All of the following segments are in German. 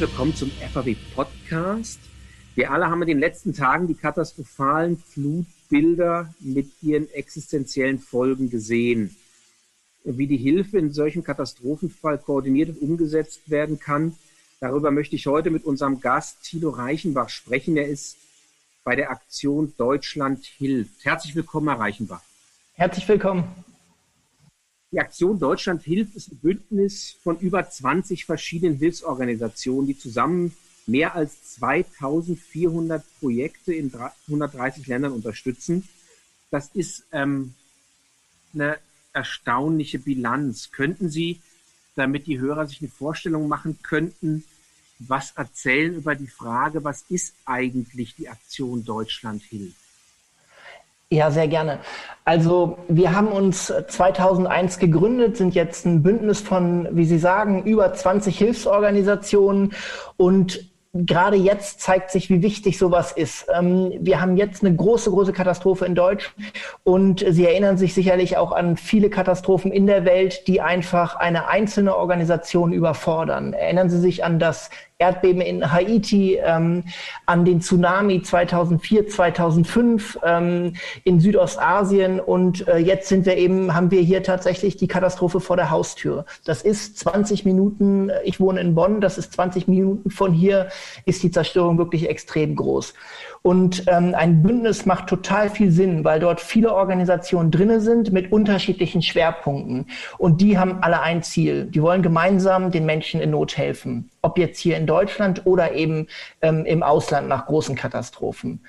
willkommen zum FAW Podcast. Wir alle haben in den letzten Tagen die katastrophalen Flutbilder mit ihren existenziellen Folgen gesehen. Wie die Hilfe in solchem Katastrophenfall koordiniert und umgesetzt werden kann, darüber möchte ich heute mit unserem Gast Thilo Reichenbach sprechen. Er ist bei der Aktion Deutschland hilft. Herzlich willkommen, Herr Reichenbach. Herzlich willkommen. Die Aktion Deutschland hilft ist ein Bündnis von über 20 verschiedenen Hilfsorganisationen, die zusammen mehr als 2400 Projekte in 130 Ländern unterstützen. Das ist ähm, eine erstaunliche Bilanz. Könnten Sie, damit die Hörer sich eine Vorstellung machen könnten, was erzählen über die Frage, was ist eigentlich die Aktion Deutschland hilft? Ja, sehr gerne. Also wir haben uns 2001 gegründet, sind jetzt ein Bündnis von, wie Sie sagen, über 20 Hilfsorganisationen und gerade jetzt zeigt sich, wie wichtig sowas ist. Ähm, wir haben jetzt eine große, große Katastrophe in Deutschland und Sie erinnern sich sicherlich auch an viele Katastrophen in der Welt, die einfach eine einzelne Organisation überfordern. Erinnern Sie sich an das Erdbeben in Haiti, ähm, an den Tsunami 2004, 2005 ähm, in Südostasien und äh, jetzt sind wir eben, haben wir hier tatsächlich die Katastrophe vor der Haustür. Das ist 20 Minuten, ich wohne in Bonn, das ist 20 Minuten von hier, ist die Zerstörung wirklich extrem groß. Und ähm, ein Bündnis macht total viel Sinn, weil dort viele Organisationen drinne sind mit unterschiedlichen Schwerpunkten. Und die haben alle ein Ziel. Die wollen gemeinsam den Menschen in Not helfen. Ob jetzt hier in Deutschland oder eben ähm, im Ausland nach großen Katastrophen.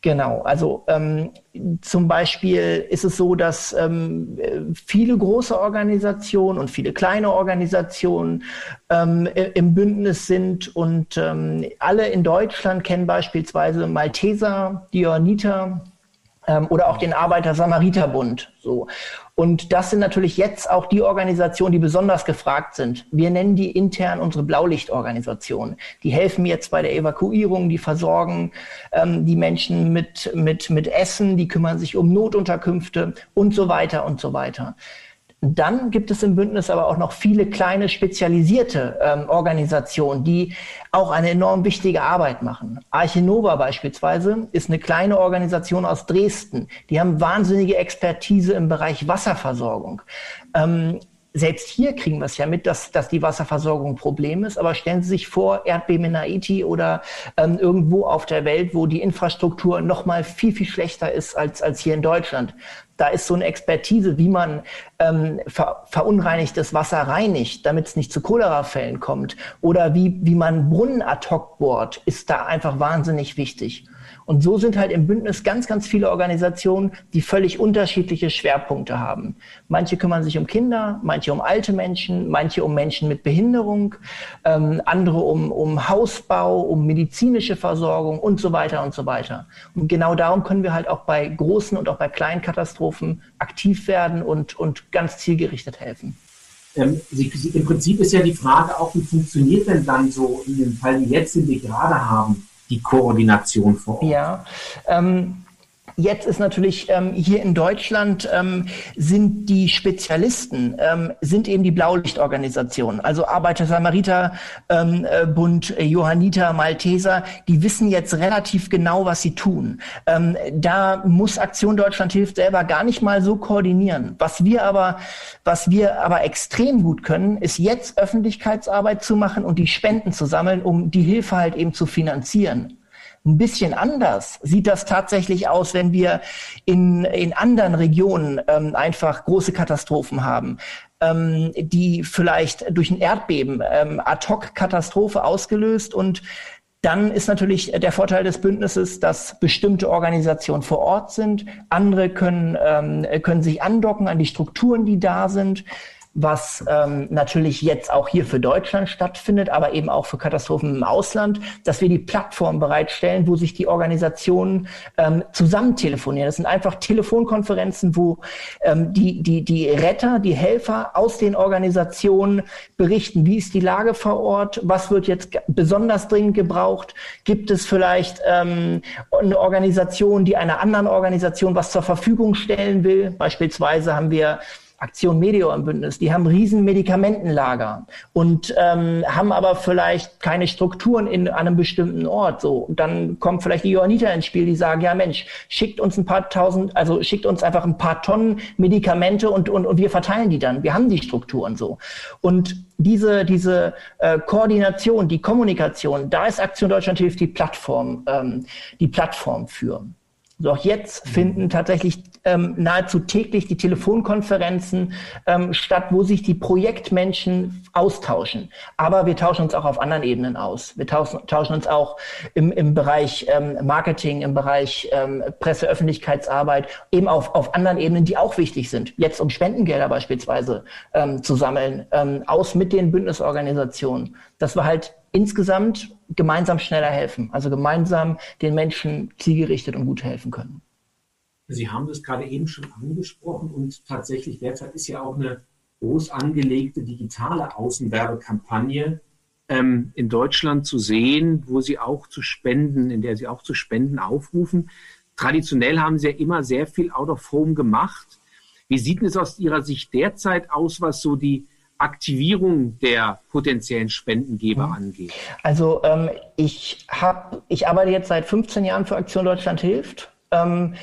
Genau, also ähm, zum Beispiel ist es so, dass ähm, viele große Organisationen und viele kleine Organisationen ähm, im Bündnis sind und ähm, alle in Deutschland kennen beispielsweise Malteser, Dioniter, oder auch den Arbeiter-Samariter-Bund. So. Und das sind natürlich jetzt auch die Organisationen, die besonders gefragt sind. Wir nennen die intern unsere Blaulichtorganisationen. Die helfen jetzt bei der Evakuierung, die versorgen ähm, die Menschen mit, mit, mit Essen, die kümmern sich um Notunterkünfte und so weiter und so weiter. Dann gibt es im Bündnis aber auch noch viele kleine spezialisierte ähm, Organisationen, die auch eine enorm wichtige Arbeit machen. Arche Nova beispielsweise ist eine kleine Organisation aus Dresden. Die haben wahnsinnige Expertise im Bereich Wasserversorgung. Ähm, selbst hier kriegen wir es ja mit, dass, dass die Wasserversorgung ein Problem ist. Aber stellen Sie sich vor, Erdbeben in Haiti oder ähm, irgendwo auf der Welt, wo die Infrastruktur noch mal viel, viel schlechter ist als, als hier in Deutschland. Da ist so eine Expertise, wie man ähm, ver verunreinigtes Wasser reinigt, damit es nicht zu Cholerafällen kommt. Oder wie, wie man Brunnen ad hoc bohrt, ist da einfach wahnsinnig wichtig. Und so sind halt im Bündnis ganz, ganz viele Organisationen, die völlig unterschiedliche Schwerpunkte haben. Manche kümmern sich um Kinder, manche um alte Menschen, manche um Menschen mit Behinderung, ähm, andere um, um Hausbau, um medizinische Versorgung und so weiter und so weiter. Und genau darum können wir halt auch bei großen und auch bei kleinen Katastrophen aktiv werden und, und ganz zielgerichtet helfen. Ähm, Im Prinzip ist ja die Frage auch, wie funktioniert denn dann so in dem Fall, wie jetzt, den wir gerade haben, die Koordination vor Ort? Ja, ähm, Jetzt ist natürlich ähm, hier in Deutschland ähm, sind die Spezialisten ähm, sind eben die Blaulichtorganisationen, also Arbeiter Samariter ähm, äh, Bund, äh, Johanniter, Malteser, die wissen jetzt relativ genau, was sie tun. Ähm, da muss Aktion Deutschland hilft selber gar nicht mal so koordinieren. Was wir aber was wir aber extrem gut können, ist jetzt Öffentlichkeitsarbeit zu machen und die Spenden zu sammeln, um die Hilfe halt eben zu finanzieren. Ein bisschen anders sieht das tatsächlich aus, wenn wir in, in anderen Regionen ähm, einfach große Katastrophen haben ähm, die vielleicht durch ein Erdbeben ähm, Ad-hoc-Katastrophe ausgelöst und dann ist natürlich der Vorteil des Bündnisses, dass bestimmte Organisationen vor Ort sind. Andere können, ähm, können sich andocken an die Strukturen, die da sind was ähm, natürlich jetzt auch hier für Deutschland stattfindet, aber eben auch für Katastrophen im Ausland, dass wir die Plattform bereitstellen, wo sich die Organisationen ähm, zusammen telefonieren. Das sind einfach Telefonkonferenzen, wo ähm, die, die, die Retter, die Helfer aus den Organisationen berichten, wie ist die Lage vor Ort, was wird jetzt besonders dringend gebraucht, gibt es vielleicht ähm, eine Organisation, die einer anderen Organisation was zur Verfügung stellen will. Beispielsweise haben wir Aktion Medio im Bündnis, die haben riesen Medikamentenlager und ähm, haben aber vielleicht keine Strukturen in einem bestimmten Ort. So, und dann kommt vielleicht die Johanniter ins Spiel, die sagen, ja Mensch, schickt uns ein paar tausend, also schickt uns einfach ein paar Tonnen Medikamente und, und, und wir verteilen die dann. Wir haben die Strukturen so. Und diese, diese äh, Koordination, die Kommunikation, da ist Aktion Deutschland hilft die Plattform, ähm, die Plattform für. So auch jetzt finden tatsächlich ähm, nahezu täglich die Telefonkonferenzen ähm, statt, wo sich die Projektmenschen austauschen. Aber wir tauschen uns auch auf anderen Ebenen aus. Wir tauschen, tauschen uns auch im, im Bereich ähm, Marketing, im Bereich ähm, Presseöffentlichkeitsarbeit, eben auf, auf anderen Ebenen, die auch wichtig sind. Jetzt um Spendengelder beispielsweise ähm, zu sammeln, ähm, aus mit den Bündnisorganisationen. Das war halt insgesamt gemeinsam schneller helfen, also gemeinsam den Menschen zielgerichtet und gut helfen können. Sie haben das gerade eben schon angesprochen und tatsächlich derzeit ist ja auch eine groß angelegte digitale Außenwerbekampagne ähm, in Deutschland zu sehen, wo Sie auch zu spenden, in der Sie auch zu spenden aufrufen. Traditionell haben Sie ja immer sehr viel Out of Home gemacht. Wie sieht es aus Ihrer Sicht derzeit aus, was so die Aktivierung der potenziellen Spendengeber mhm. angeht? Also ähm, ich habe, ich arbeite jetzt seit 15 Jahren für Aktion Deutschland hilft. Ähm,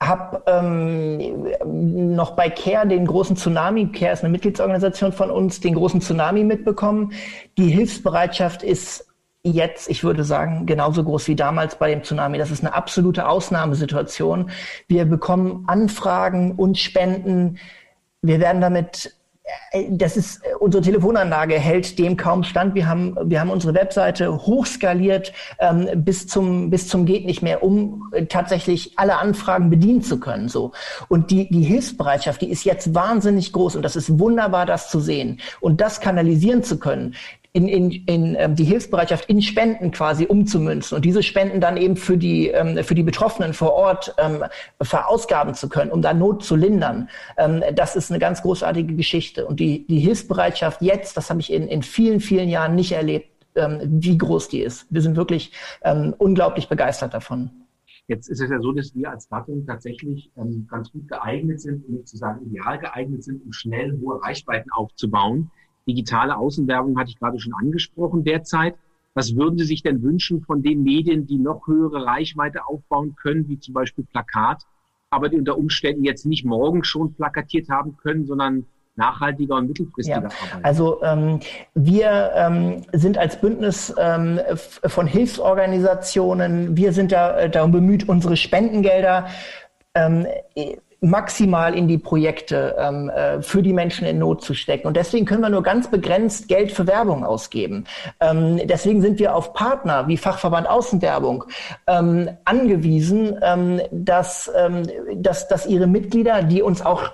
habe ähm, noch bei CARE den großen Tsunami, CARE ist eine Mitgliedsorganisation von uns, den großen Tsunami mitbekommen. Die Hilfsbereitschaft ist jetzt, ich würde sagen, genauso groß wie damals bei dem Tsunami. Das ist eine absolute Ausnahmesituation. Wir bekommen Anfragen und Spenden. Wir werden damit das ist äh, unsere Telefonanlage hält dem kaum stand. Wir haben wir haben unsere Webseite hochskaliert ähm, bis zum bis zum geht nicht mehr, um äh, tatsächlich alle Anfragen bedienen zu können. So und die die Hilfsbereitschaft, die ist jetzt wahnsinnig groß und das ist wunderbar, das zu sehen und das kanalisieren zu können in, in, in ähm, die Hilfsbereitschaft in Spenden quasi umzumünzen und diese Spenden dann eben für die, ähm, für die Betroffenen vor Ort ähm, verausgaben zu können, um da Not zu lindern. Ähm, das ist eine ganz großartige Geschichte. Und die, die Hilfsbereitschaft jetzt, das habe ich in, in vielen, vielen Jahren nicht erlebt, ähm, wie groß die ist. Wir sind wirklich ähm, unglaublich begeistert davon. Jetzt ist es ja so, dass wir als Gattung tatsächlich ähm, ganz gut geeignet sind, um nicht zu sagen ideal geeignet sind, um schnell hohe Reichweiten aufzubauen. Digitale Außenwerbung hatte ich gerade schon angesprochen derzeit. Was würden Sie sich denn wünschen von den Medien, die noch höhere Reichweite aufbauen können, wie zum Beispiel Plakat, aber die unter Umständen jetzt nicht morgen schon plakatiert haben können, sondern nachhaltiger und mittelfristiger ja. Also ähm, wir ähm, sind als Bündnis ähm, von Hilfsorganisationen, wir sind da äh, darum bemüht, unsere Spendengelder ähm, maximal in die Projekte ähm, äh, für die Menschen in Not zu stecken. Und deswegen können wir nur ganz begrenzt Geld für Werbung ausgeben. Ähm, deswegen sind wir auf Partner wie Fachverband Außenwerbung ähm, angewiesen, ähm, dass, ähm, dass, dass ihre Mitglieder, die uns auch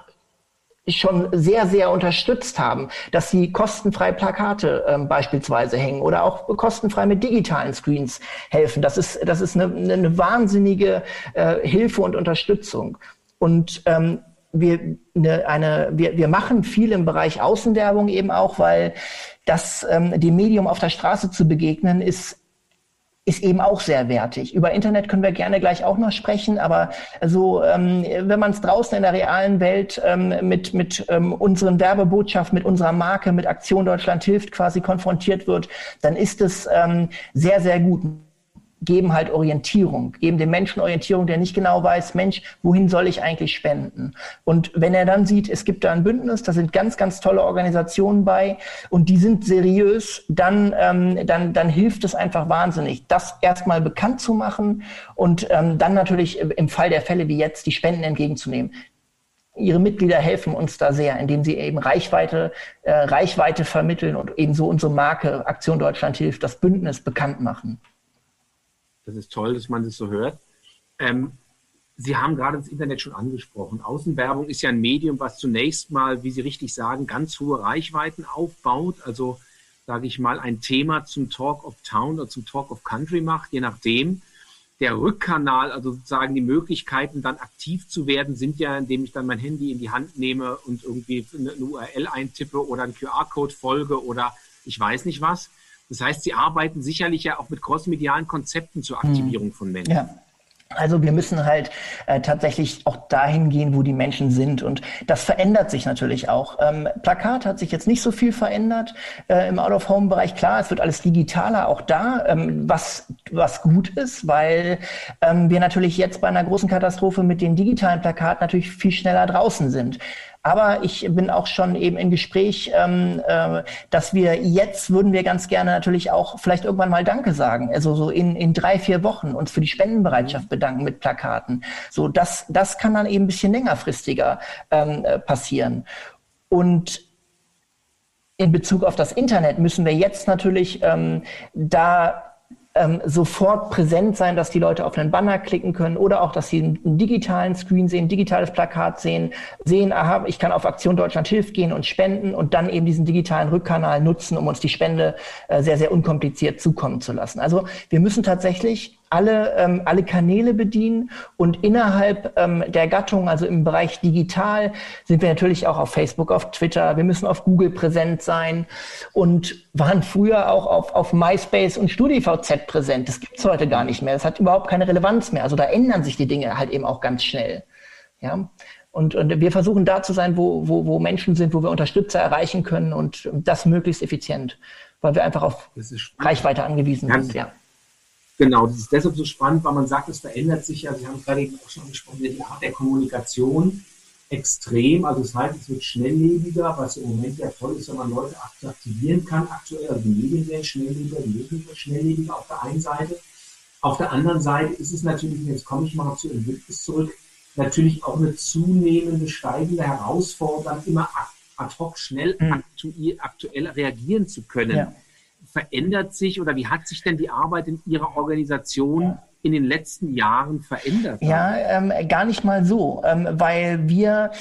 schon sehr, sehr unterstützt haben, dass sie kostenfrei Plakate ähm, beispielsweise hängen oder auch kostenfrei mit digitalen Screens helfen. Das ist, das ist eine, eine wahnsinnige äh, Hilfe und Unterstützung. Und ähm, wir, eine, eine, wir, wir machen viel im Bereich Außenwerbung eben auch, weil das ähm, dem Medium auf der Straße zu begegnen ist ist eben auch sehr wertig. Über Internet können wir gerne gleich auch noch sprechen, aber so, ähm, wenn man es draußen in der realen Welt ähm, mit, mit ähm, unseren Werbebotschaften, mit unserer Marke, mit Aktion Deutschland hilft quasi konfrontiert wird, dann ist es ähm, sehr, sehr gut geben halt Orientierung, geben dem Menschen Orientierung, der nicht genau weiß, Mensch, wohin soll ich eigentlich spenden? Und wenn er dann sieht, es gibt da ein Bündnis, da sind ganz, ganz tolle Organisationen bei und die sind seriös, dann, ähm, dann, dann hilft es einfach wahnsinnig, das erstmal bekannt zu machen und ähm, dann natürlich im Fall der Fälle wie jetzt die Spenden entgegenzunehmen. Ihre Mitglieder helfen uns da sehr, indem sie eben Reichweite, äh, Reichweite vermitteln und ebenso unsere Marke Aktion Deutschland hilft, das Bündnis bekannt machen. Das ist toll, dass man das so hört. Ähm, Sie haben gerade das Internet schon angesprochen. Außenwerbung ist ja ein Medium, was zunächst mal, wie Sie richtig sagen, ganz hohe Reichweiten aufbaut. Also, sage ich mal, ein Thema zum Talk of Town oder zum Talk of Country macht, je nachdem. Der Rückkanal, also sozusagen die Möglichkeiten, dann aktiv zu werden, sind ja, indem ich dann mein Handy in die Hand nehme und irgendwie eine URL eintippe oder einen QR-Code folge oder ich weiß nicht was. Das heißt, Sie arbeiten sicherlich ja auch mit crossmedialen Konzepten zur Aktivierung mhm. von Menschen. Ja. Also wir müssen halt äh, tatsächlich auch dahin gehen, wo die Menschen sind. Und das verändert sich natürlich auch. Ähm, Plakat hat sich jetzt nicht so viel verändert äh, im Out-of-Home-Bereich. Klar, es wird alles digitaler, auch da, ähm, was, was gut ist, weil ähm, wir natürlich jetzt bei einer großen Katastrophe mit den digitalen Plakaten natürlich viel schneller draußen sind. Aber ich bin auch schon eben im Gespräch, ähm, äh, dass wir jetzt würden wir ganz gerne natürlich auch vielleicht irgendwann mal Danke sagen. Also so in, in drei, vier Wochen uns für die Spendenbereitschaft bedanken mit Plakaten. So, das, das kann dann eben ein bisschen längerfristiger ähm, äh, passieren. Und in Bezug auf das Internet müssen wir jetzt natürlich ähm, da ähm, sofort präsent sein, dass die Leute auf einen Banner klicken können oder auch, dass sie einen digitalen Screen sehen, digitales Plakat sehen, sehen, aha, ich kann auf Aktion Deutschland hilft gehen und spenden und dann eben diesen digitalen Rückkanal nutzen, um uns die Spende äh, sehr, sehr unkompliziert zukommen zu lassen. Also wir müssen tatsächlich alle, ähm, alle Kanäle bedienen und innerhalb ähm, der Gattung, also im Bereich digital, sind wir natürlich auch auf Facebook, auf Twitter, wir müssen auf Google präsent sein und waren früher auch auf, auf MySpace und StudiVZ präsent. Das gibt's heute gar nicht mehr. Das hat überhaupt keine Relevanz mehr. Also da ändern sich die Dinge halt eben auch ganz schnell. Ja. Und, und wir versuchen da zu sein, wo, wo, wo Menschen sind, wo wir Unterstützer erreichen können und das möglichst effizient, weil wir einfach auf Reichweite angewiesen sind. Ja. Genau, das ist deshalb so spannend, weil man sagt, es verändert sich ja, Sie haben gerade eben auch schon angesprochen, die Art der Kommunikation extrem. Also das heißt, es wird schnelllebiger, was im Moment ja toll ist, wenn man Leute aktivieren kann. Aktuell, also die Medien werden schnelllebiger, die Medien werden schnelllebiger auf der einen Seite. Auf der anderen Seite ist es natürlich, jetzt komme ich mal zu Entwicklung zurück, natürlich auch eine zunehmende, steigende Herausforderung, immer ad hoc schnell mhm. aktuell reagieren zu können. Ja verändert sich oder wie hat sich denn die Arbeit in Ihrer Organisation in den letzten Jahren verändert? Ja, ähm, gar nicht mal so, ähm, weil wir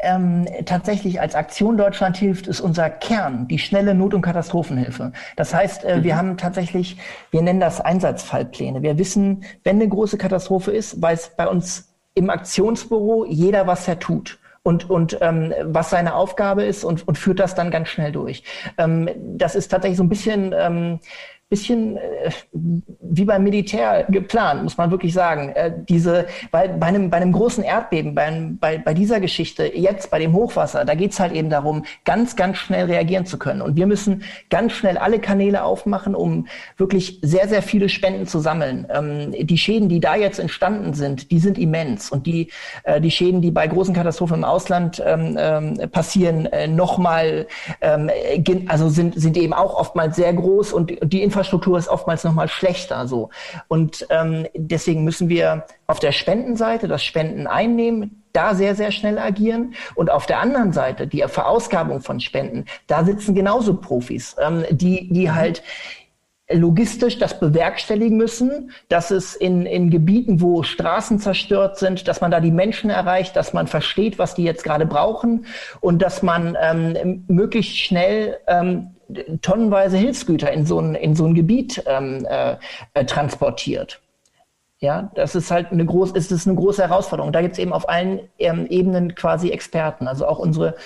ähm, tatsächlich als Aktion Deutschland hilft, ist unser Kern, die schnelle Not- und Katastrophenhilfe. Das heißt, äh, mhm. wir haben tatsächlich, wir nennen das Einsatzfallpläne. Wir wissen, wenn eine große Katastrophe ist, weiß bei uns im Aktionsbüro jeder, was er tut und, und ähm, was seine Aufgabe ist und, und führt das dann ganz schnell durch. Ähm, das ist tatsächlich so ein bisschen ähm, bisschen äh, wie beim Militär geplant, muss man wirklich sagen. Äh, diese, weil bei einem, bei einem großen Erdbeben, bei, einem, bei, bei dieser Geschichte, jetzt bei dem Hochwasser, da geht's halt eben darum, ganz, ganz schnell reagieren zu können. Und wir müssen ganz schnell alle Kanäle aufmachen, um wirklich sehr, sehr viele Spenden zu sammeln. Ähm, die Schäden, die da jetzt entstanden sind, die sind immens. Und die, äh, die Schäden, die bei großen Katastrophen im Ausland ähm, ähm, passieren, äh, nochmal, ähm, also sind, sind eben auch oftmals sehr groß und die Informationen Infrastruktur ist oftmals noch mal schlechter so. Und ähm, deswegen müssen wir auf der Spendenseite das Spenden einnehmen, da sehr, sehr schnell agieren. Und auf der anderen Seite, die Verausgabung von Spenden, da sitzen genauso Profis, ähm, die, die halt logistisch das bewerkstelligen müssen, dass es in, in Gebieten, wo Straßen zerstört sind, dass man da die Menschen erreicht, dass man versteht, was die jetzt gerade brauchen und dass man ähm, möglichst schnell ähm, tonnenweise Hilfsgüter in so ein, in so ein Gebiet ähm, äh, äh, transportiert. Ja, das ist halt eine große, ist es eine große Herausforderung. Da gibt es eben auf allen ähm, Ebenen quasi Experten. Also auch unsere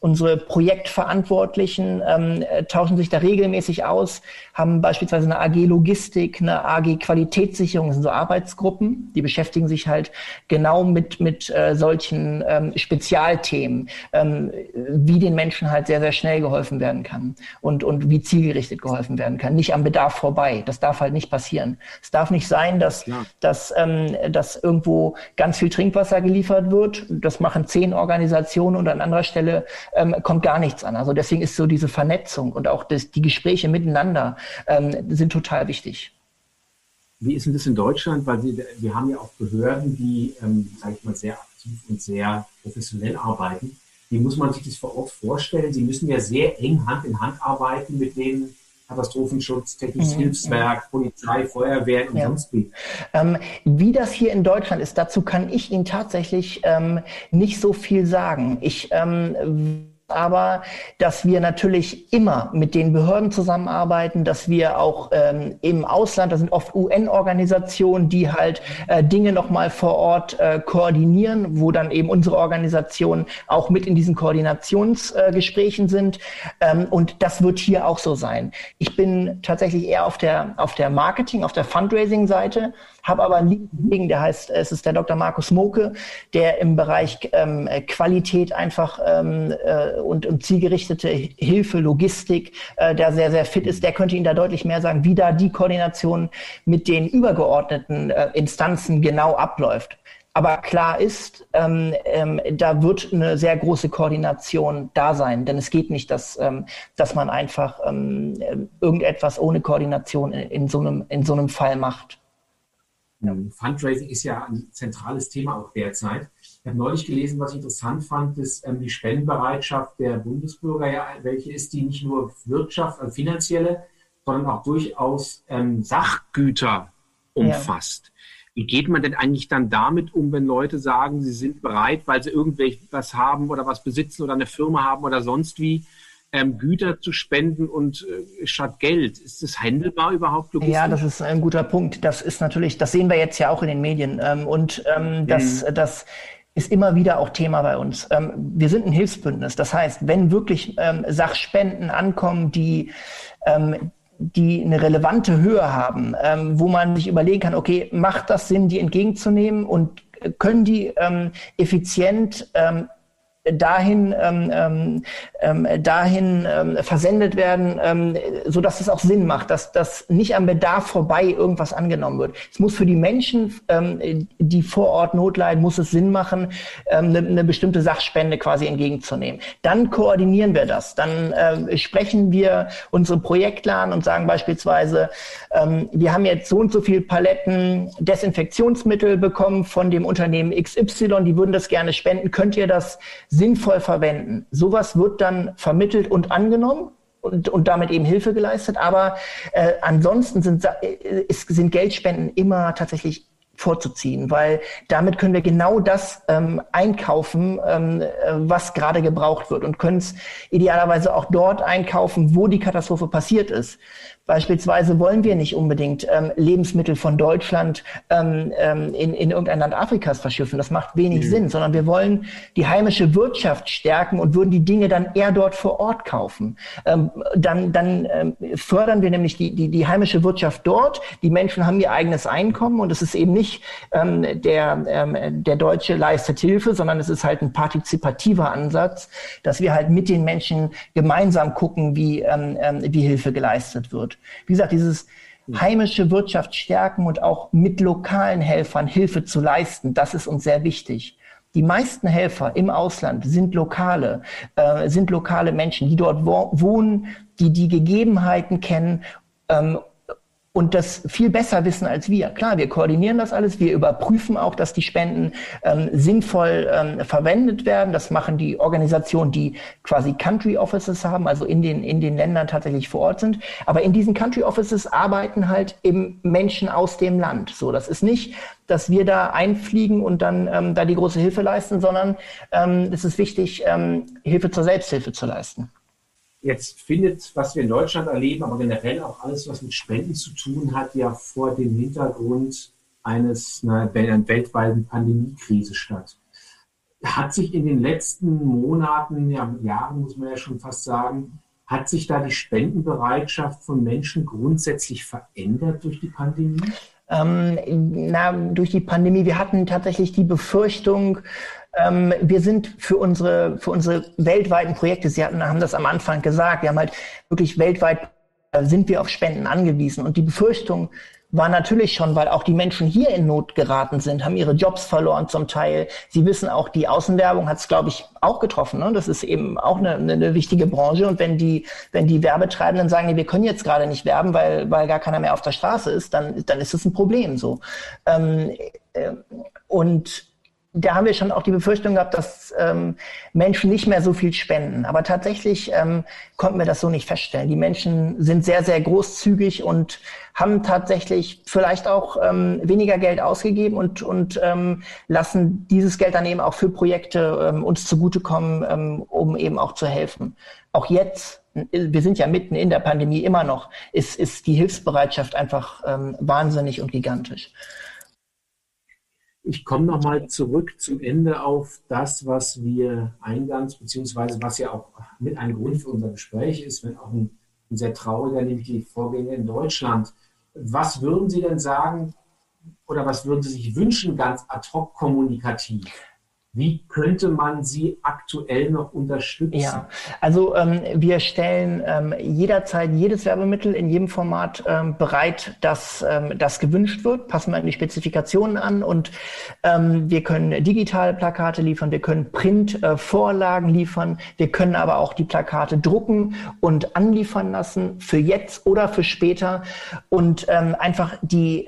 Unsere Projektverantwortlichen ähm, äh, tauschen sich da regelmäßig aus, haben beispielsweise eine AG Logistik, eine AG Qualitätssicherung, das sind so Arbeitsgruppen, die beschäftigen sich halt genau mit, mit äh, solchen ähm, Spezialthemen, ähm, wie den Menschen halt sehr, sehr schnell geholfen werden kann und, und wie zielgerichtet geholfen werden kann. Nicht am Bedarf vorbei. Das darf halt nicht passieren. Es darf nicht sein, dass, ja. dass, ähm, dass irgendwo ganz viel Trinkwasser geliefert wird. Das machen zehn Organisationen und an anderer Stelle ähm, kommt gar nichts an. Also deswegen ist so diese Vernetzung und auch das, die Gespräche miteinander ähm, sind total wichtig. Wie ist denn das in Deutschland? Weil wir, wir haben ja auch Behörden, die, ähm, sage ich mal, sehr aktiv und sehr professionell arbeiten. Wie muss man sich das vor Ort vorstellen? Sie müssen ja sehr eng Hand in Hand arbeiten mit den Katastrophenschutz, Technisches mhm. Hilfswerk, Polizei, Feuerwehr und ja. sonst wie. Ähm, wie das hier in Deutschland ist, dazu kann ich Ihnen tatsächlich ähm, nicht so viel sagen. Ich ähm, aber dass wir natürlich immer mit den Behörden zusammenarbeiten, dass wir auch ähm, im Ausland, das sind oft UN-Organisationen, die halt äh, Dinge nochmal vor Ort äh, koordinieren, wo dann eben unsere Organisationen auch mit in diesen Koordinationsgesprächen äh, sind. Ähm, und das wird hier auch so sein. Ich bin tatsächlich eher auf der, auf der Marketing, auf der Fundraising-Seite, habe aber einen Kollegen, der heißt, es ist der Dr. Markus Moke, der im Bereich ähm, Qualität einfach ähm, äh, und, und zielgerichtete Hilfe, Logistik, äh, der sehr, sehr fit ist, der könnte Ihnen da deutlich mehr sagen, wie da die Koordination mit den übergeordneten äh, Instanzen genau abläuft. Aber klar ist, ähm, ähm, da wird eine sehr große Koordination da sein, denn es geht nicht, dass, ähm, dass man einfach ähm, irgendetwas ohne Koordination in, in, so einem, in so einem Fall macht. Fundraising ist ja ein zentrales Thema auch derzeit. Ich habe neulich gelesen, was ich interessant fand, ist ähm, die Spendenbereitschaft der Bundesbürger, ja, welche ist die nicht nur Wirtschaft, also finanzielle, sondern auch durchaus ähm, Sachgüter umfasst. Ja. Wie geht man denn eigentlich dann damit um, wenn Leute sagen, sie sind bereit, weil sie irgendwas haben oder was besitzen oder eine Firma haben oder sonst wie, ähm, Güter zu spenden und äh, statt Geld. Ist das handelbar überhaupt logistisch? Ja, das ist ein guter Punkt. Das ist natürlich, das sehen wir jetzt ja auch in den Medien. Ähm, und ähm, das, mhm. das ist immer wieder auch Thema bei uns. Ähm, wir sind ein Hilfsbündnis. Das heißt, wenn wirklich ähm, Sachspenden ankommen, die ähm, die eine relevante Höhe haben, ähm, wo man sich überlegen kann, okay, macht das Sinn, die entgegenzunehmen und können die ähm, effizient ähm, dahin, ähm, ähm, ähm, dahin ähm, versendet werden, ähm, so dass es auch Sinn macht, dass das nicht am Bedarf vorbei irgendwas angenommen wird. Es muss für die Menschen, ähm, die vor Ort Not leiden, muss es Sinn machen, ähm, eine, eine bestimmte Sachspende quasi entgegenzunehmen. Dann koordinieren wir das. Dann äh, sprechen wir unsere Projektplan und sagen beispielsweise, ähm, wir haben jetzt so und so viel Paletten Desinfektionsmittel bekommen von dem Unternehmen XY, die würden das gerne spenden. Könnt ihr das sinnvoll verwenden. Sowas wird dann vermittelt und angenommen und, und damit eben Hilfe geleistet. Aber äh, ansonsten sind, äh, ist, sind Geldspenden immer tatsächlich vorzuziehen, weil damit können wir genau das ähm, einkaufen, ähm, äh, was gerade gebraucht wird und können es idealerweise auch dort einkaufen, wo die Katastrophe passiert ist. Beispielsweise wollen wir nicht unbedingt ähm, Lebensmittel von Deutschland ähm, ähm, in, in irgendein Land Afrikas verschiffen. Das macht wenig mhm. Sinn, sondern wir wollen die heimische Wirtschaft stärken und würden die Dinge dann eher dort vor Ort kaufen. Ähm, dann dann ähm, fördern wir nämlich die, die, die heimische Wirtschaft dort. Die Menschen haben ihr eigenes Einkommen und es ist eben nicht ähm, der, ähm, der Deutsche leistet Hilfe, sondern es ist halt ein partizipativer Ansatz, dass wir halt mit den Menschen gemeinsam gucken, wie, ähm, ähm wie Hilfe geleistet wird. Wie gesagt, dieses heimische Wirtschaft stärken und auch mit lokalen Helfern Hilfe zu leisten, das ist uns sehr wichtig. Die meisten Helfer im Ausland sind lokale, äh, sind lokale Menschen, die dort wo wohnen, die die Gegebenheiten kennen ähm, und das viel besser wissen als wir. Klar, wir koordinieren das alles, wir überprüfen auch, dass die Spenden ähm, sinnvoll ähm, verwendet werden. Das machen die Organisationen, die quasi Country Offices haben, also in den, in den Ländern tatsächlich vor Ort sind. Aber in diesen Country Offices arbeiten halt eben Menschen aus dem Land. So, das ist nicht, dass wir da einfliegen und dann ähm, da die große Hilfe leisten, sondern ähm, es ist wichtig, ähm, Hilfe zur Selbsthilfe zu leisten. Jetzt findet, was wir in Deutschland erleben, aber generell auch alles, was mit Spenden zu tun hat, ja vor dem Hintergrund eines einer, weltweiten Pandemiekrise statt. Hat sich in den letzten Monaten, ja, Jahren muss man ja schon fast sagen, hat sich da die Spendenbereitschaft von Menschen grundsätzlich verändert durch die Pandemie? Ähm, na, durch die Pandemie, wir hatten tatsächlich die Befürchtung, ähm, wir sind für unsere, für unsere weltweiten Projekte, Sie hatten, haben das am Anfang gesagt, wir haben halt wirklich weltweit äh, sind wir auf Spenden angewiesen. Und die Befürchtung war natürlich schon, weil auch die Menschen hier in Not geraten sind, haben ihre Jobs verloren zum Teil. Sie wissen auch, die Außenwerbung hat es, glaube ich, auch getroffen. Ne? Das ist eben auch eine, eine wichtige Branche. Und wenn die, wenn die Werbetreibenden sagen, nee, wir können jetzt gerade nicht werben, weil, weil gar keiner mehr auf der Straße ist, dann, dann ist es ein Problem so. Ähm, äh, und da haben wir schon auch die Befürchtung gehabt, dass ähm, Menschen nicht mehr so viel spenden. Aber tatsächlich ähm, konnten wir das so nicht feststellen. Die Menschen sind sehr, sehr großzügig und haben tatsächlich vielleicht auch ähm, weniger Geld ausgegeben und, und ähm, lassen dieses Geld dann eben auch für Projekte ähm, uns zugutekommen, ähm, um eben auch zu helfen. Auch jetzt, wir sind ja mitten in der Pandemie immer noch, ist, ist die Hilfsbereitschaft einfach ähm, wahnsinnig und gigantisch. Ich komme nochmal zurück zum Ende auf das, was wir eingangs, beziehungsweise was ja auch mit ein Grund für unser Gespräch ist, wenn auch ein, ein sehr trauriger, nämlich die Vorgänge in Deutschland. Was würden Sie denn sagen, oder was würden Sie sich wünschen, ganz ad hoc kommunikativ? Wie könnte man sie aktuell noch unterstützen? Ja, also ähm, wir stellen ähm, jederzeit jedes Werbemittel in jedem Format ähm, bereit, das, ähm, das gewünscht wird. Passen wir die Spezifikationen an und ähm, wir können digitale Plakate liefern, wir können Print-Vorlagen äh, liefern, wir können aber auch die Plakate drucken und anliefern lassen für jetzt oder für später und ähm, einfach die,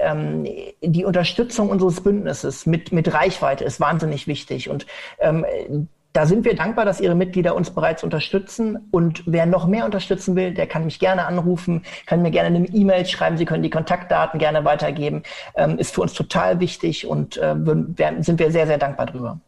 die Unterstützung unseres Bündnisses mit, mit Reichweite ist wahnsinnig wichtig. Und und ähm, da sind wir dankbar, dass Ihre Mitglieder uns bereits unterstützen. Und wer noch mehr unterstützen will, der kann mich gerne anrufen, kann mir gerne eine E-Mail schreiben. Sie können die Kontaktdaten gerne weitergeben. Ähm, ist für uns total wichtig und äh, sind wir sehr, sehr dankbar drüber.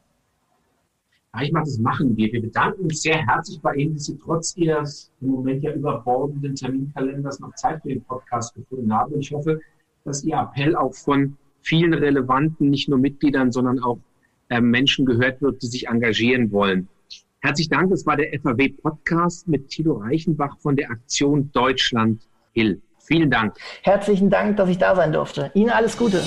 Eichmann, das machen wir. Wir bedanken uns sehr herzlich bei Ihnen, dass Sie trotz Ihres im Moment ja überbordenden Terminkalenders noch Zeit für den Podcast gefunden haben. Und ich hoffe, dass Ihr Appell auch von vielen relevanten, nicht nur Mitgliedern, sondern auch Menschen gehört wird, die sich engagieren wollen. Herzlichen Dank. Das war der FAW Podcast mit Tilo Reichenbach von der Aktion Deutschland Hill. Vielen Dank. Herzlichen Dank, dass ich da sein durfte. Ihnen alles Gute.